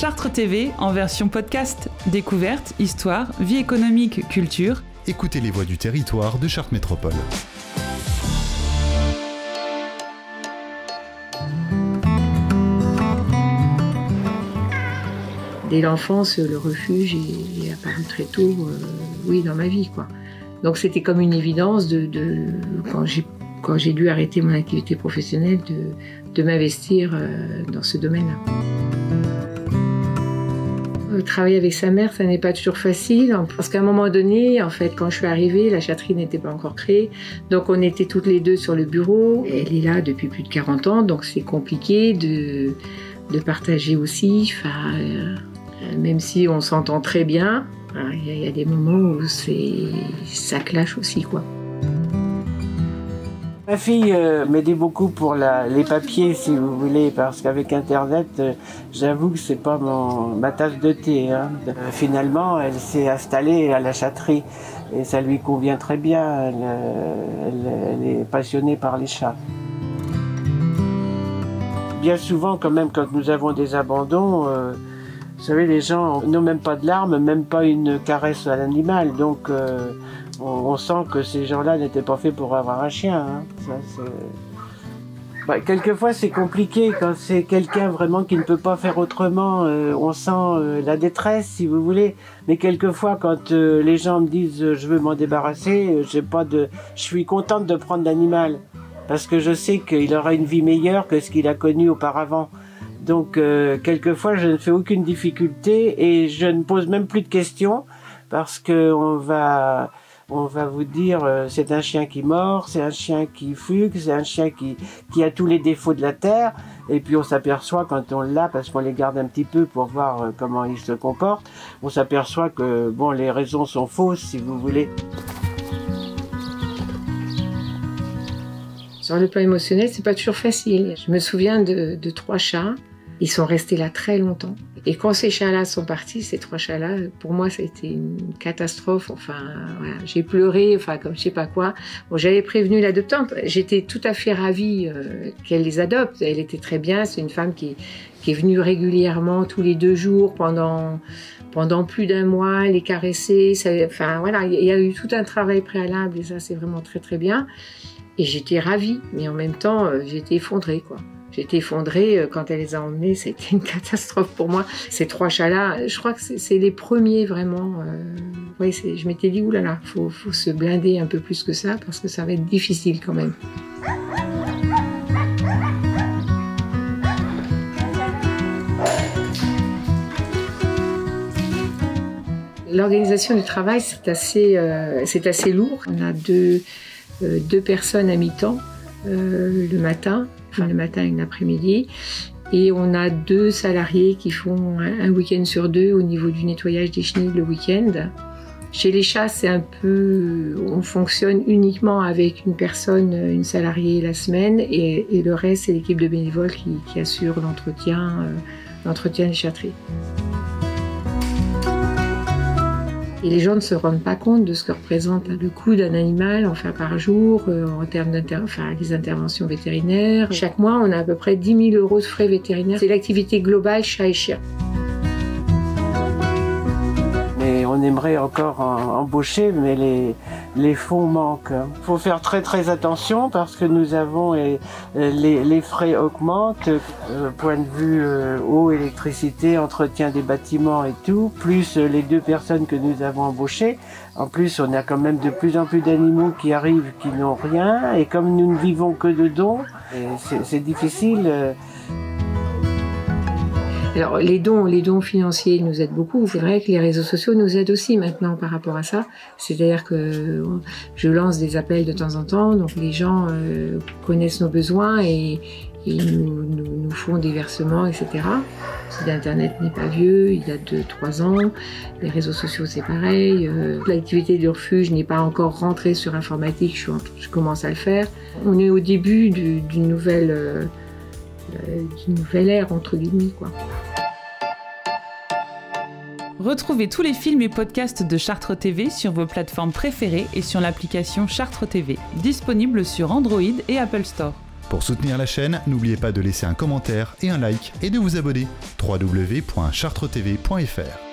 Chartres TV en version podcast. Découverte, histoire, vie économique, culture. Écoutez les voix du territoire de Chartres Métropole. Dès l'enfance, le refuge est, apparu très tôt, euh, oui, dans ma vie, quoi. Donc c'était comme une évidence de, de quand j'ai quand j'ai dû arrêter mon activité professionnelle de, de m'investir euh, dans ce domaine-là. Travailler avec sa mère, ça n'est pas toujours facile, parce qu'à un moment donné, en fait, quand je suis arrivée, la chatterie n'était pas encore créée, donc on était toutes les deux sur le bureau. Elle est là depuis plus de 40 ans, donc c'est compliqué de, de partager aussi. Enfin, euh, même si on s'entend très bien, hein, il y, y, a des moments où ça clash aussi, quoi. Ma fille euh, m'aidait beaucoup pour les papiers, si vous voulez, parce qu'avec Internet, euh, j'avoue que c'est pas mon, ma tasse de thé. Hein. Euh, finalement, elle s'est installée à la chatterie et ça lui convient très bien. Elle, est passionnée par les chats. Bien souvent, quand même, quand nous avons des abandons, euh, vous savez, les gens n'ont même pas de larmes, même pas une caresse à l'animal. Donc, on, on, sent que ces gens-là n'étaient pas faits pour avoir un chien. Hein. Ça, bah, quelquefois, c'est compliqué quand c'est quelqu'un vraiment qui ne peut pas faire autrement. Euh, on sent euh, la détresse, si vous voulez. Mais quelquefois, quand euh, les gens me disent je veux m'en débarrasser, j'ai pas de, je suis contente de prendre l'animal parce que je sais qu'il aura une vie meilleure que ce qu'il a connu auparavant. Donc, euh, quelquefois, je ne fais aucune difficulté et je ne pose même plus de questions parce que on va, on va vous dire euh, c'est un chien qui mord, c'est un chien qui fugue, c'est un chien qui, qui a tous les défauts de la terre. Et puis on s'aperçoit quand on l'a, parce qu'on les garde un petit peu pour voir euh, comment ils se comportent, on s'aperçoit que bon les raisons sont fausses si vous voulez. Sur le plan émotionnel, c'est pas toujours facile. Je me souviens de trois chats. Ils sont restés là très longtemps. Et quand ces chats-là sont partis, ces trois chats-là, pour moi, ça a été une catastrophe. Enfin, voilà, j'ai pleuré, enfin, comme je sais pas quoi. J'avais prévenu l'adoptante. J'étais tout à fait ravie euh, qu'elle les adopte. Elle était très bien. C'est une femme qui, qui est venue régulièrement tous les deux jours pendant pendant plus d'un mois, les caresser. Ça, enfin, voilà, il y a eu tout un travail préalable et ça, c'est vraiment très très bien. Et j'étais ravie, mais en même temps, euh, j'étais effondrée, quoi. J'étais effondrée euh, quand elle les a emmenés. C'était une catastrophe pour moi. Ces trois chats-là, je crois que c'est les premiers vraiment. Euh, ouais, je m'étais dit, oulala, faut, faut se blinder un peu plus que ça parce que ça va être difficile quand même. L'organisation du travail, c'est assez, euh, assez lourd. On a deux, euh, deux personnes à mi-temps le matin, enfin le matin et l'après-midi. Et on a deux salariés qui font un, un week-end sur deux au niveau du nettoyage des chenilles le week-end. Chez les chats, c'est un peu, on fonctionne uniquement avec une personne, une salariée la semaine, et, et le reste, c'est l'équipe de bénévoles qui, qui assure l'entretien, euh, l'entretien des chatteries. Et les gens ne se rendent pas compte de ce que représente le coût d'un animal enfin, par jour euh, en termes d'inter interventions vétérinaires. Chaque mois, on a à peu près 10 000 euros de frais vétérinaires. C'est l'activité globale chat et chien. On aimerait encore en, embaucher, mais les, les fonds manquent. Il faut faire très très attention parce que nous avons et, les, les, frais augmentent, euh, point de vue euh, eau, électricité, entretien des bâtiments et tout, plus euh, les deux personnes que nous avons embauchées. En plus, on a quand même de plus en plus d'animaux qui arrivent qui n'ont rien et comme nous ne vivons que de dons, c'est difficile. Euh, alors les dons, les dons financiers nous aident beaucoup. C'est vrai que les réseaux sociaux nous aident aussi maintenant par rapport à ça. C'est-à-dire que je lance des appels de temps en temps, donc les gens euh, connaissent nos besoins et, et nous, font des versements, etc. Le site internet n'est pas vieux, il date de trois ans. Les réseaux sociaux c'est pareil. Euh, L'activité du refuge n'est pas encore rentrée sur informatique, je, commence à le faire. On est au début d'une nouvelle euh, d'une nouvelle ère entre guillemets quoi. Retrouvez tous les films et podcasts de Chartres TV sur vos plateformes préférées et sur l'application Chartres TV, disponible sur Android et Apple Store. Pour soutenir la chaîne, n'oubliez pas de laisser un commentaire et un like et de vous abonner. www.chartretv.fr